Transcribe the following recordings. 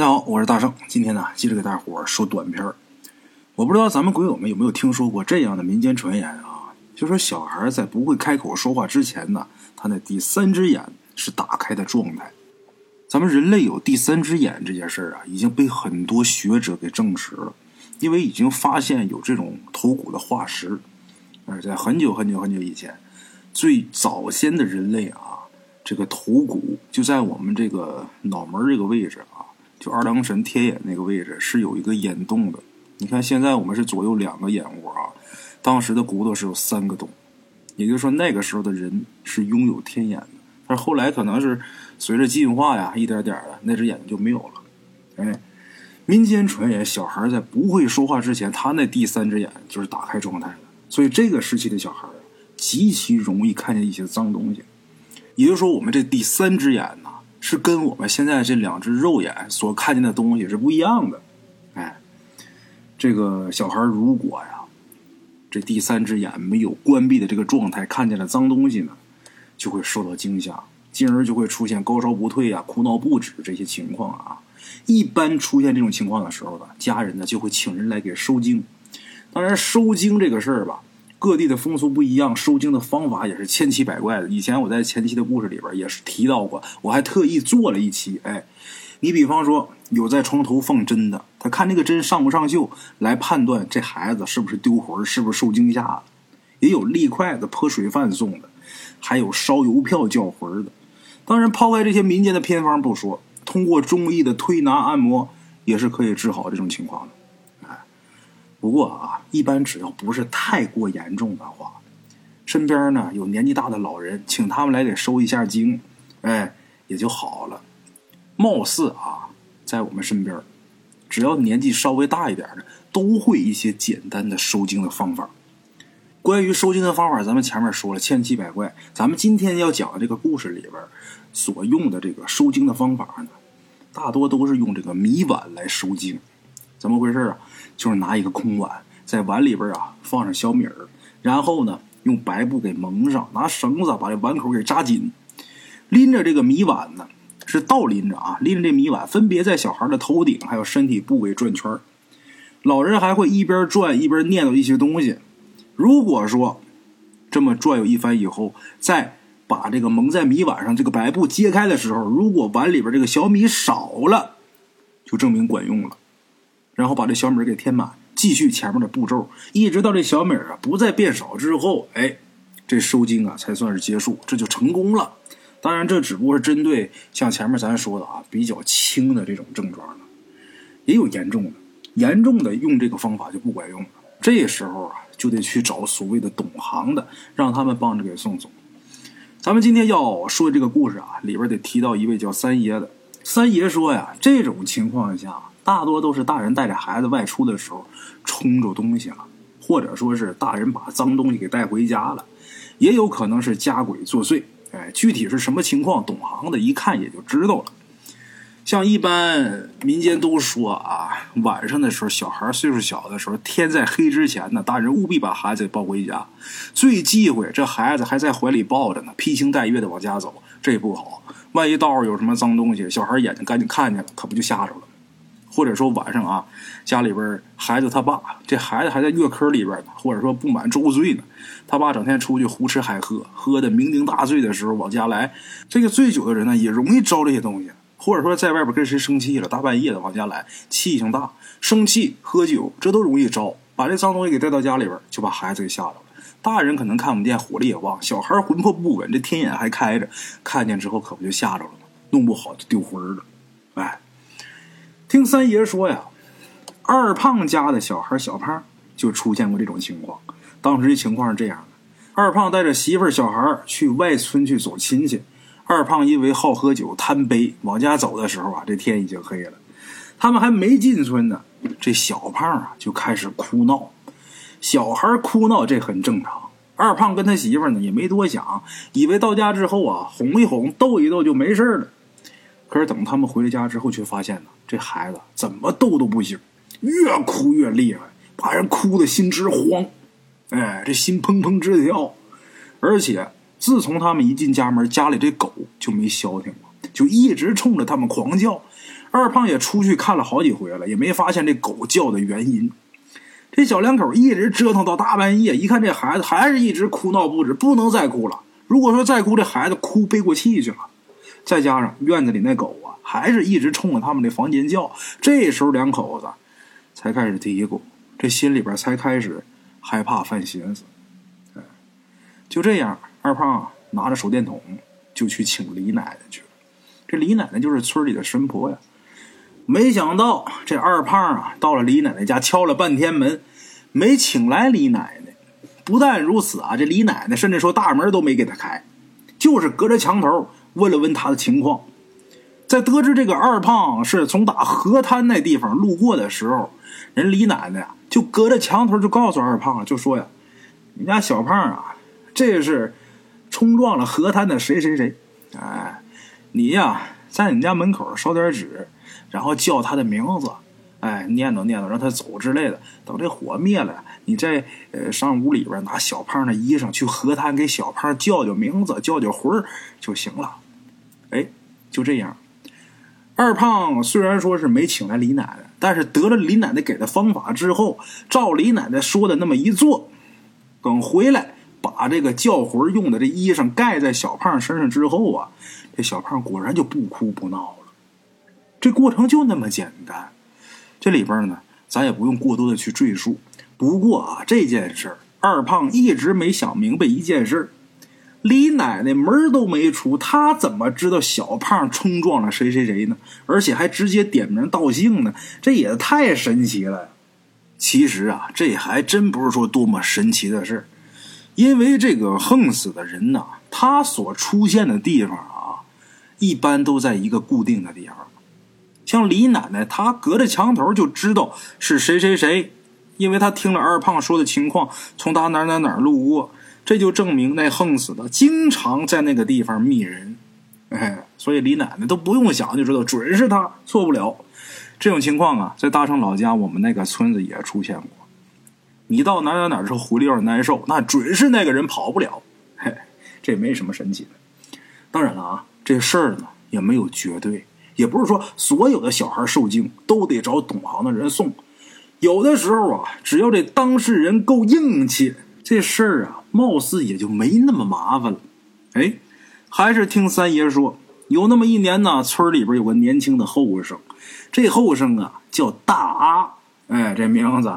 大家好，我是大圣。今天呢，接着给大伙儿说短片儿。我不知道咱们鬼友们有没有听说过这样的民间传言啊？就说小孩在不会开口说话之前呢，他那第三只眼是打开的状态。咱们人类有第三只眼这件事儿啊，已经被很多学者给证实了，因为已经发现有这种头骨的化石。而在很久很久很久以前，最早先的人类啊，这个头骨就在我们这个脑门这个位置，就二郎神天眼那个位置是有一个眼洞的。你看现在我们是左右两个眼窝啊，当时的骨头是有三个洞，也就是说那个时候的人是拥有天眼的。但是后来可能是随着进化呀，一点点的那只眼睛就没有了。哎，民间传言，小孩在不会说话之前，他那第三只眼就是打开状态的。所以这个时期的小孩极其容易看见一些脏东西，也就是说，我们这第三只眼，是跟我们现在这两只肉眼所看见的东西是不一样的。哎，这个小孩如果呀，这第三只眼没有关闭的这个状态，看见了脏东西呢，就会受到惊吓，进而就会出现高烧不退啊、哭闹不止这些情况啊。一般出现这种情况的时候呢，家人呢就会请人来给收惊。当然，收精这个事儿吧，各地的风俗不一样，收精的方法也是千奇百怪的。以前我在前期的故事里边也是提到过，我还特意做了一期。哎，你比方说有在床头放针的，他看那个针上不上锈，来判断这孩子是不是丢魂，是不是受惊吓了；也有立筷子泼水饭送的，还有烧邮票叫魂的。当然，抛开这些民间的偏方不说，通过中医的推拿按摩也是可以治好这种情况的。不过啊，一般只要不是太过严重的话，身边呢有年纪大的老人，请他们来给收一下经，哎，也就好了。貌似啊，在我们身边，只要年纪稍微大一点的，都会一些简单的收经的方法。关于收经的方法，咱们前面说了千奇百怪。咱们今天要讲的这个故事里边所用的这个收经的方法呢，大多都是用这个米碗来收经。怎么回事啊？就是拿一个空碗，在碗里边啊放上小米儿，然后呢用白布给蒙上，拿绳子把这碗口给扎紧，拎着这个米碗呢是倒拎着啊，拎着这米碗分别在小孩的头顶还有身体部位转圈老人还会一边转一边念叨一些东西。如果说这么转悠一番以后，再把这个蒙在米碗上这个白布揭开的时候，如果碗里边这个小米少了，就证明管用了。然后把这小米给填满，继续前面的步骤，一直到这小米啊不再变少之后，哎，这收经啊才算是结束，这就成功了。当然，这只不过是针对像前面咱说的啊比较轻的这种症状的，也有严重的，严重的用这个方法就不管用了。这时候啊就得去找所谓的懂行的，让他们帮着给送走。咱们今天要说的这个故事啊，里边得提到一位叫三爷的。三爷说呀，这种情况下。大多都是大人带着孩子外出的时候冲着东西了，或者说是大人把脏东西给带回家了，也有可能是家鬼作祟。哎，具体是什么情况，懂行的一看也就知道了。像一般民间都说啊，晚上的时候，小孩岁数小的时候，天在黑之前呢，大人务必把孩子抱回家。最忌讳这孩子还在怀里抱着呢，披星戴月的往家走，这不好。万一道上有什么脏东西，小孩眼睛赶紧看见了，可不就吓着了。或者说晚上啊，家里边孩子他爸，这孩子还在月坑里边呢，或者说不满周岁呢，他爸整天出去胡吃海喝，喝的酩酊大醉的时候往家来，这个醉酒的人呢也容易招这些东西，或者说在外边跟谁生气了，大半夜的往家来，气性大，生气喝酒，这都容易招，把这脏东西给带到家里边，就把孩子给吓着了。大人可能看不见，火力也旺，小孩魂魄不稳，这天眼还开着，看见之后可不就吓着了吗？弄不好就丢魂了，哎。听三爷说呀，二胖家的小孩小胖就出现过这种情况。当时的情况是这样的：二胖带着媳妇儿、小孩去外村去走亲戚。二胖因为好喝酒、贪杯，往家走的时候啊，这天已经黑了。他们还没进村呢，这小胖啊就开始哭闹。小孩哭闹这很正常。二胖跟他媳妇呢也没多想，以为到家之后啊哄一哄、逗一逗就没事了。可是等他们回了家之后，却发现呢，这孩子怎么逗都不行，越哭越厉害，把人哭的心直慌，哎，这心砰砰直跳。而且自从他们一进家门，家里这狗就没消停过，就一直冲着他们狂叫。二胖也出去看了好几回了，也没发现这狗叫的原因。这小两口一直折腾到大半夜，一看这孩子还是一直哭闹不止，不能再哭了。如果说再哭，这孩子哭背过气去了。再加上院子里那狗啊，还是一直冲着他们的房间叫。这时候两口子才开始嘀咕，这心里边才开始害怕犯心思。就这样，二胖拿着手电筒就去请李奶奶去了。这李奶奶就是村里的神婆呀。没想到这二胖啊，到了李奶奶家，敲了半天门，没请来李奶奶。不但如此啊，这李奶奶甚至说大门都没给他开，就是隔着墙头问了问他的情况。在得知这个二胖是从打河滩那地方路过的时候，人李奶奶就隔着墙头就告诉二胖，就说呀：“你家小胖啊，这是冲撞了河滩的谁谁谁，哎，你呀，在你家门口烧点纸。”然后叫他的名字，哎，念叨念叨，让他走之类的。等这火灭了，你再呃上屋里边拿小胖的衣裳去河滩给小胖叫叫名字，叫叫魂儿就行了。哎，就这样。二胖虽然说是没请来李奶奶，但是得了李奶奶给的方法之后，照李奶奶说的那么一做，等回来把这个叫魂用的这衣裳盖在小胖身上之后啊，这小胖果然就不哭不闹了。这过程就那么简单，这里边呢，咱也不用过多的去赘述。不过啊，这件事二胖一直没想明白一件事李奶奶门都没出，她怎么知道小胖冲撞了谁谁谁呢？而且还直接点名道姓呢？这也太神奇了。其实啊，这还真不是说多么神奇的事因为这个横死的人呐，他所出现的地方啊，一般都在一个固定的地方。像李奶奶，她隔着墙头就知道是谁谁谁，因为他听了二胖说的情况，从他哪哪哪路过，这就证明那横死的经常在那个地方觅人，哎，所以李奶奶都不用想就知道准是他，错不了。这种情况啊，在大圣老家我们那个村子也出现过。你到哪哪哪时候回来有点难受，那准是那个人跑不了，嘿，这没什么神奇的。当然了啊，这事儿呢也没有绝对。也不是说所有的小孩受惊都得找懂行的人送，有的时候啊，只要这当事人够硬气，这事儿啊，貌似也就没那么麻烦了。哎，还是听三爷说，有那么一年呢，村里边有个年轻的后生，这后生啊叫大阿，哎，这名字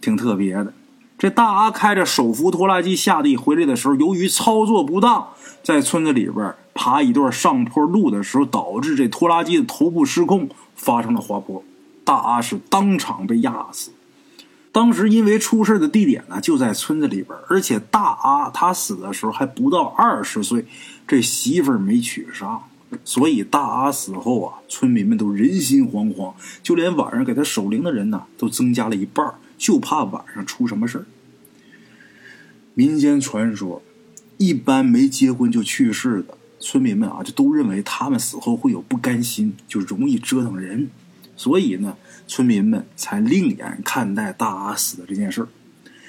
挺特别的。这大阿开着手扶拖拉机下地回来的时候，由于操作不当，在村子里边。爬一段上坡路的时候，导致这拖拉机的头部失控，发生了滑坡，大阿是当场被压死。当时因为出事的地点呢就在村子里边，而且大阿他死的时候还不到二十岁，这媳妇儿没娶上，所以大阿死后啊，村民们都人心惶惶，就连晚上给他守灵的人呢都增加了一半，就怕晚上出什么事民间传说，一般没结婚就去世的。村民们啊，就都认为他们死后会有不甘心，就容易折腾人，所以呢，村民们才另眼看待大阿死的这件事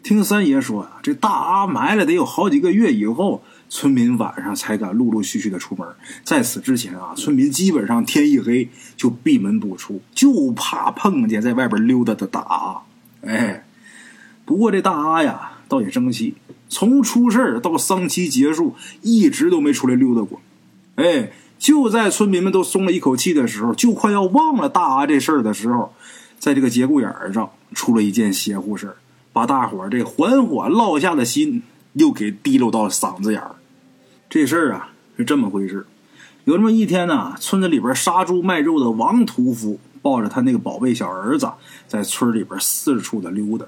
听三爷说啊，这大阿埋了得有好几个月以后，村民晚上才敢陆陆续续的出门。在此之前啊，村民基本上天一黑就闭门不出，就怕碰见在外边溜达的大阿。哎，不过这大阿呀，倒也争气。从出事到丧期结束，一直都没出来溜达过。哎，就在村民们都松了一口气的时候，就快要忘了大阿这事儿的时候，在这个节骨眼儿上出了一件邪乎事儿，把大伙儿这缓缓落下的心又给提溜到嗓子眼儿。这事儿啊是这么回事：有这么一天呢，村子里边杀猪卖肉的王屠夫抱着他那个宝贝小儿子，在村里边四处的溜达。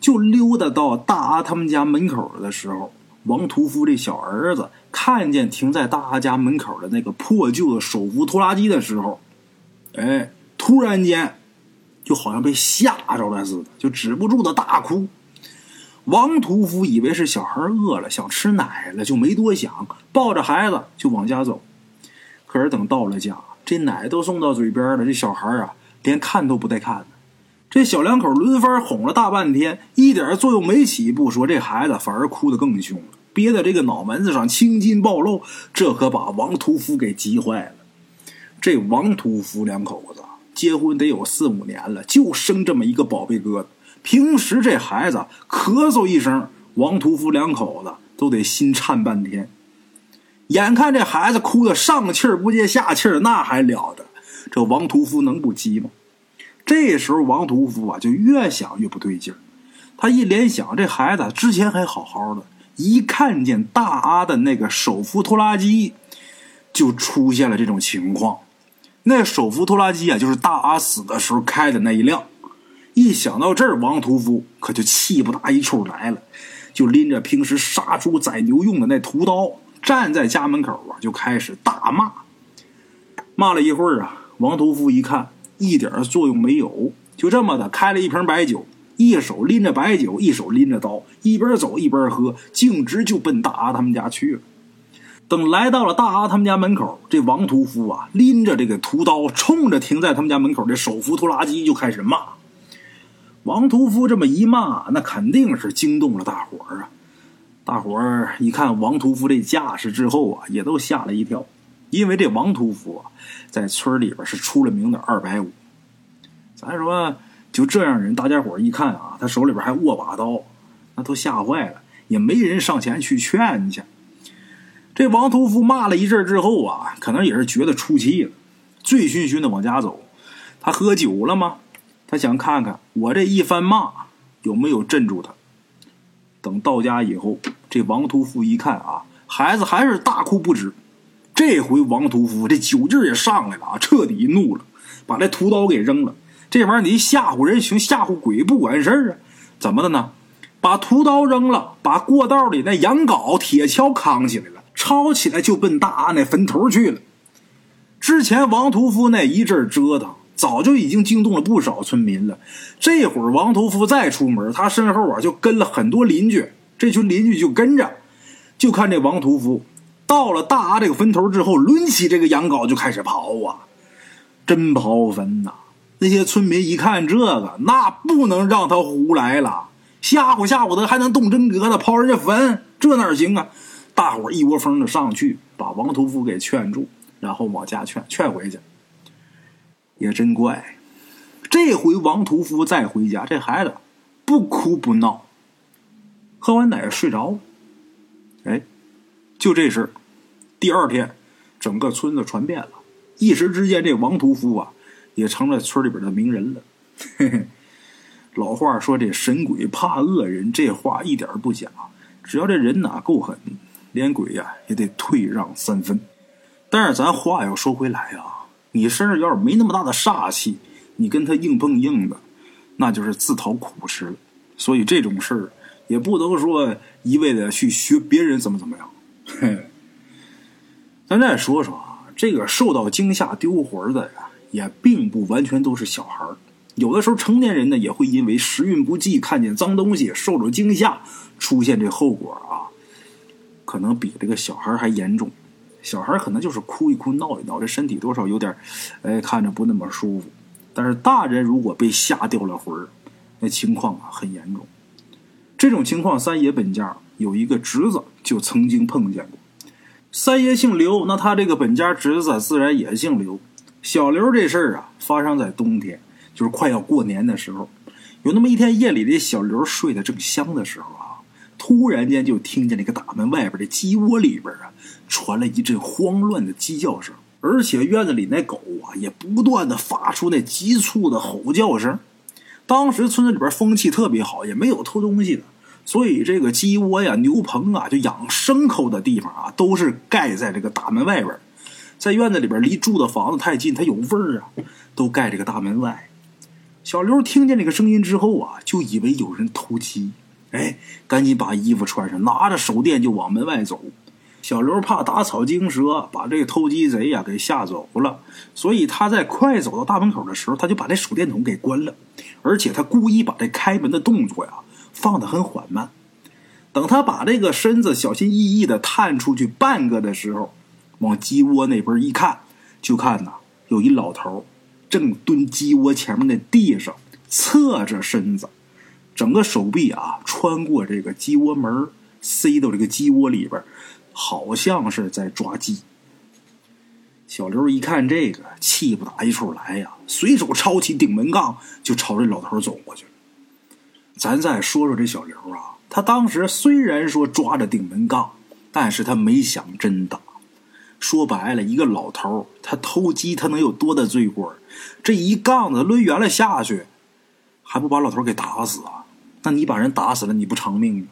就溜达到大阿他们家门口的时候，王屠夫这小儿子看见停在大家门口的那个破旧的手扶拖拉机的时候，哎，突然间就好像被吓着了似的，就止不住的大哭。王屠夫以为是小孩饿了想吃奶了，就没多想，抱着孩子就往家走。可是等到了家，这奶都送到嘴边了，这小孩啊连看都不带看。这小两口轮番哄了大半天，一点作用没起。不说，这孩子反而哭得更凶了，憋在这个脑门子上青筋暴露，这可把王屠夫给急坏了。这王屠夫两口子结婚得有四五年了，就生这么一个宝贝疙瘩。平时这孩子咳嗽一声，王屠夫两口子都得心颤半天。眼看这孩子哭得上气儿不接下气儿，那还了得？这王屠夫能不急吗？这时候王屠夫啊，就越想越不对劲儿。他一联想，这孩子之前还好好的，一看见大阿的那个手扶拖拉机，就出现了这种情况。那手扶拖拉机啊，就是大阿死的时候开的那一辆。一想到这儿，王屠夫可就气不打一处来了，就拎着平时杀猪宰牛用的那屠刀，站在家门口啊，就开始大骂。骂了一会儿啊，王屠夫一看一点作用没有，就这么的开了一瓶白酒，一手拎着白酒，一手拎着刀，一边走一边喝，径直就奔大阿他们家去了。等来到了大阿他们家门口，这王屠夫啊，拎着这个屠刀，冲着停在他们家门口的手扶拖拉机就开始骂。王屠夫这么一骂，那肯定是惊动了大伙儿啊！大伙儿一看王屠夫这架势之后啊，也都吓了一跳，因为这王屠夫啊，在村里边是出了名的二百五。咱说就这样人，大家伙一看啊，他手里边还握把刀，那都吓坏了，也没人上前去劝去。这王屠夫骂了一阵之后啊，可能也是觉得出气了，醉醺醺的往家走。他喝酒了吗？他想看看我这一番骂有没有镇住他。等到家以后，这王屠夫一看啊，孩子还是大哭不止。这回王屠夫这酒劲也上来了啊，彻底怒了，把这屠刀给扔了。这玩意儿你吓唬人行，吓唬鬼不管事儿啊？怎么的呢？把屠刀扔了，把过道里那羊镐、铁锹扛起来了，抄起来就奔大阿那坟头去了。之前王屠夫那一阵折腾。早就已经惊动了不少村民了。这会儿王屠夫再出门，他身后啊就跟了很多邻居。这群邻居就跟着，就看这王屠夫到了大阿这个坟头之后，抡起这个羊镐就开始刨啊，真刨坟呐！那些村民一看这个，那不能让他胡来了，吓唬吓唬他，还能动真格的刨人家坟，这哪行啊？大伙一窝蜂的上去把王屠夫给劝住，然后往家劝劝回去。也真怪，这回王屠夫再回家，这孩子不哭不闹，喝完奶睡着了。哎，就这事第二天，整个村子传遍了，一时之间，这王屠夫啊，也成了村里边的名人了。嘿嘿，老话说这神鬼怕恶人，这话一点不假。只要这人呐够狠，连鬼呀也得退让三分。但是咱话要说回来啊。你身上要是没那么大的煞气，你跟他硬碰硬的，那就是自讨苦吃了。所以这种事儿也不能说一味的去学别人怎么怎么样。嘿咱再说说啊，这个受到惊吓丢魂的呀，也并不完全都是小孩儿，有的时候成年人呢也会因为时运不济，看见脏东西受着惊吓，出现这后果啊，可能比这个小孩还严重。小孩可能就是哭一哭闹一闹，这身体多少有点，哎，看着不那么舒服。但是大人如果被吓掉了魂儿，那情况啊很严重。这种情况，三爷本家有一个侄子就曾经碰见过。三爷姓刘，那他这个本家侄子自然也姓刘。小刘这事儿啊，发生在冬天，就是快要过年的时候。有那么一天夜里，这小刘睡得正香的时候啊。突然间就听见那个大门外边的鸡窝里边啊，传来一阵慌乱的鸡叫声，而且院子里那狗啊也不断的发出那急促的吼叫声。当时村子里边风气特别好，也没有偷东西的，所以这个鸡窝呀、牛棚啊，就养牲口的地方啊，都是盖在这个大门外边。在院子里边离住的房子太近，它有味儿啊，都盖这个大门外。小刘听见这个声音之后啊，就以为有人偷鸡。哎，赶紧把衣服穿上，拿着手电就往门外走。小刘怕打草惊蛇，把这个偷鸡贼呀给吓走了，所以他在快走到大门口的时候，他就把这手电筒给关了，而且他故意把这开门的动作呀放得很缓慢。等他把这个身子小心翼翼的探出去半个的时候，往鸡窝那边一看，就看呐，有一老头正蹲鸡窝前面的地上，侧着身子。整个手臂啊，穿过这个鸡窝门，塞到这个鸡窝里边，好像是在抓鸡。小刘一看这个，气不打一处来呀，随手抄起顶门杠就朝这老头走过去了。咱再说说这小刘啊，他当时虽然说抓着顶门杠，但是他没想真打。说白了，一个老头他偷鸡，他能有多大罪过？这一杠子抡圆了下去，还不把老头给打死啊？那你把人打死了，你不偿命吗？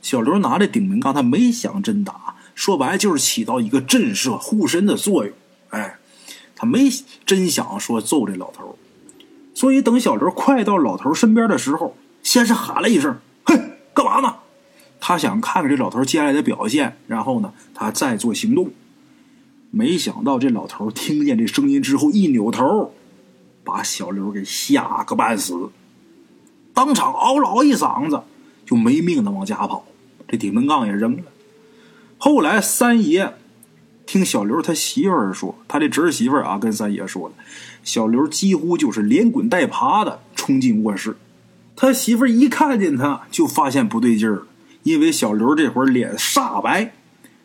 小刘拿着顶门杠，他没想真打，说白了就是起到一个震慑护身的作用。哎，他没真想说揍这老头，所以等小刘快到老头身边的时候，先是喊了一声：“嘿，干嘛呢？”他想看看这老头接下来的表现，然后呢，他再做行动。没想到这老头听见这声音之后，一扭头，把小刘给吓个半死，当场嗷嗷一嗓子，就没命的往家跑，这顶门杠也扔了。后来三爷听小刘他媳妇儿说，他这侄媳妇儿啊跟三爷说的，小刘几乎就是连滚带爬的冲进卧室，他媳妇一看见他就发现不对劲儿了，因为小刘这会儿脸煞白。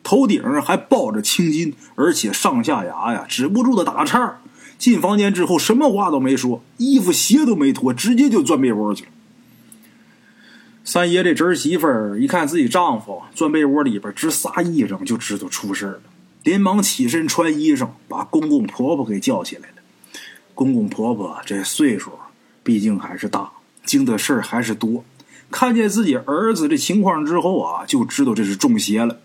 头顶上还抱着青筋，而且上下牙呀止不住的打颤进房间之后，什么话都没说，衣服鞋都没脱，直接就钻被窝去了。三爷这侄儿媳妇儿一看自己丈夫钻被窝里边直撒衣裳，就知道出事了，连忙起身穿衣裳，把公公婆婆给叫起来了。公公婆婆这岁数毕竟还是大，经的事儿还是多，看见自己儿子这情况之后啊，就知道这是中邪了。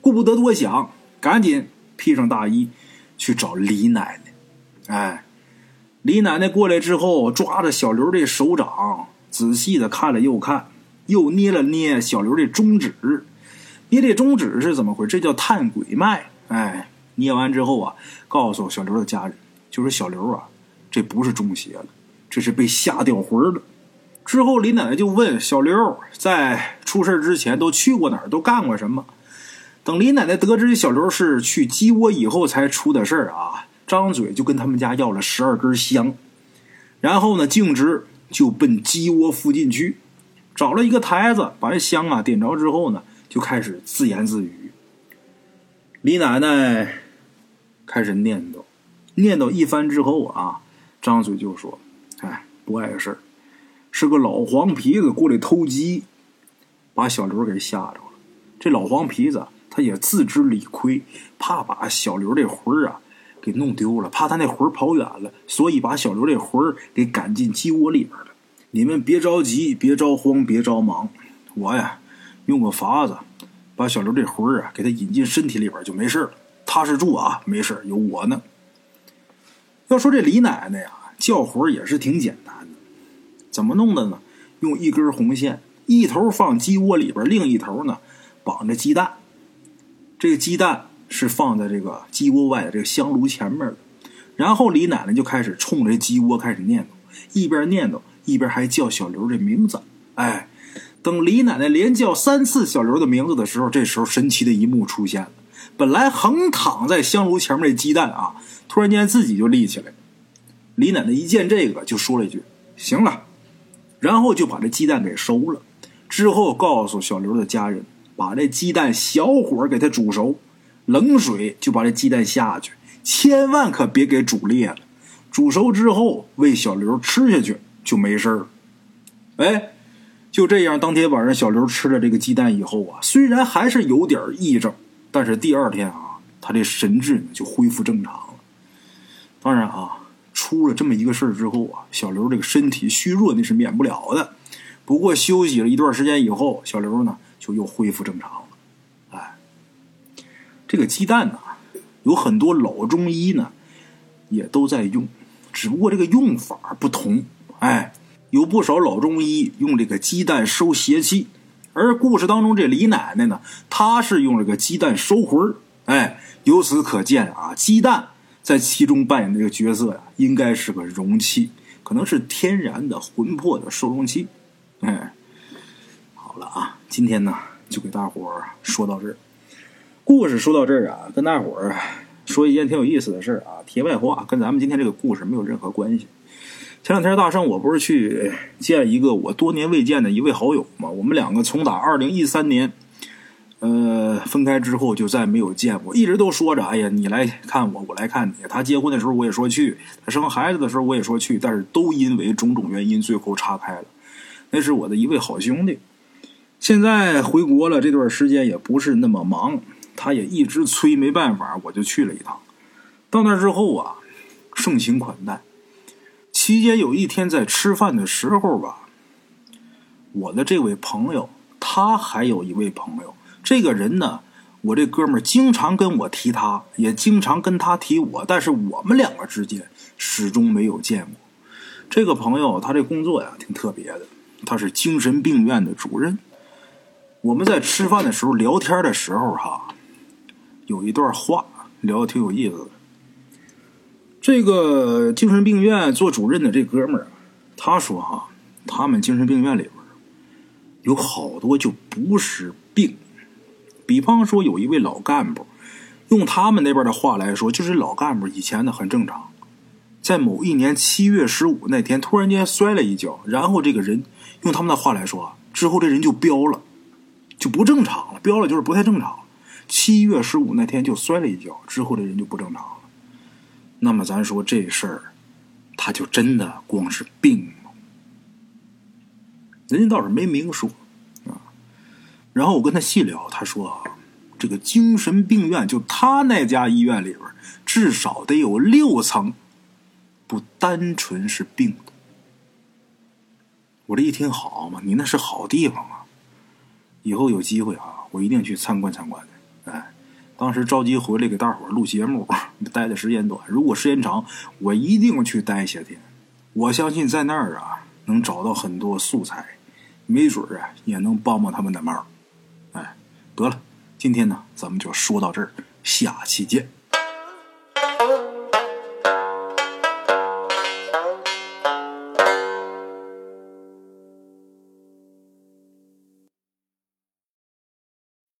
顾不得多想，赶紧披上大衣去找李奶奶。哎，李奶奶过来之后，抓着小刘的手掌，仔细的看了又看，又捏了捏小刘的中指。捏这中指是怎么回事？这叫探鬼脉。哎，捏完之后啊，告诉小刘的家人，就说小刘啊，这不是中邪了，这是被吓掉魂了。之后，李奶奶就问小刘，在出事之前都去过哪儿，都干过什么？等李奶奶得知小刘是去鸡窝以后才出的事儿啊，张嘴就跟他们家要了十二根香，然后呢，径直就奔鸡窝附近去，找了一个台子，把这香啊点着之后呢，就开始自言自语。李奶奶开始念叨，念叨一番之后啊，张嘴就说：“哎，不碍事儿，是个老黄皮子过来偷鸡，把小刘给吓着了。这老黄皮子。”他也自知理亏，怕把小刘这魂儿啊给弄丢了，怕他那魂儿跑远了，所以把小刘这魂儿给赶进鸡窝里边了。你们别着急，别着慌，别着忙，我呀用个法子把小刘这魂儿啊给他引进身体里边就没事了，踏实住啊，没事有我呢。要说这李奶奶呀叫魂也是挺简单的，怎么弄的呢？用一根红线，一头放鸡窝里边，另一头呢绑着鸡蛋。这个鸡蛋是放在这个鸡窝外的这个香炉前面的，然后李奶奶就开始冲着鸡窝开始念叨，一边念叨一边还叫小刘这名字。哎，等李奶奶连叫三次小刘的名字的时候，这时候神奇的一幕出现了：本来横躺在香炉前面的鸡蛋啊，突然间自己就立起来。李奶奶一见这个，就说了一句：“行了。”然后就把这鸡蛋给收了，之后告诉小刘的家人。把这鸡蛋小火给它煮熟，冷水就把这鸡蛋下去，千万可别给煮裂了。煮熟之后喂小刘吃下去就没事了。哎，就这样，当天晚上小刘吃了这个鸡蛋以后啊，虽然还是有点异症，但是第二天啊，他这神志就恢复正常了。当然啊，出了这么一个事儿之后啊，小刘这个身体虚弱那是免不了的。不过休息了一段时间以后，小刘呢。就又恢复正常了，哎，这个鸡蛋呢，有很多老中医呢也都在用，只不过这个用法不同，哎，有不少老中医用这个鸡蛋收邪气，而故事当中这李奶奶呢，她是用这个鸡蛋收魂哎，由此可见啊，鸡蛋在其中扮演这个角色呀，应该是个容器，可能是天然的魂魄的收容器，哎。好了啊，今天呢就给大伙儿说到这儿。故事说到这儿啊，跟大伙儿说一件挺有意思的事儿啊。题外话，跟咱们今天这个故事没有任何关系。前两天大圣我不是去见一个我多年未见的一位好友吗？我们两个从打二零一三年，呃，分开之后就再没有见过，一直都说着：“哎呀，你来看我，我来看你。”他结婚的时候我也说去，他生孩子的时候我也说去，但是都因为种种原因最后岔开了。那是我的一位好兄弟，现在回国了，这段时间也不是那么忙，他也一直催，没办法，我就去了一趟。到那之后啊，盛情款待。期间有一天在吃饭的时候吧，我的这位朋友，他还有一位朋友。这个人呢，我这哥们儿经常跟我提他，也经常跟他提我，但是我们两个之间始终没有见过。这个朋友他这工作呀挺特别的，他是精神病院的主任。我们在吃饭的时候聊天的时候哈，有一段话聊的挺有意思的。这个精神病院做主任的这哥们儿，他说哈，他们精神病院里边有好多就不是病。比方说，有一位老干部，用他们那边的话来说，就是老干部以前呢很正常，在某一年七月十五那天突然间摔了一跤，然后这个人用他们的话来说，之后这人就飙了，就不正常了，飙了就是不太正常。七月十五那天就摔了一跤，之后这人就不正常了。那么咱说这事儿，他就真的光是病吗？人家倒是没明说。然后我跟他细聊，他说：“这个精神病院，就他那家医院里边，至少得有六层，不单纯是病的。”我这一听，好嘛，你那是好地方啊！以后有机会啊，我一定去参观参观的。哎，当时着急回来给大伙录节目，待的时间短。如果时间长，我一定去待些天。我相信在那儿啊，能找到很多素材，没准啊，也能帮帮他们的忙。得了，今天呢，咱们就说到这儿，下期见。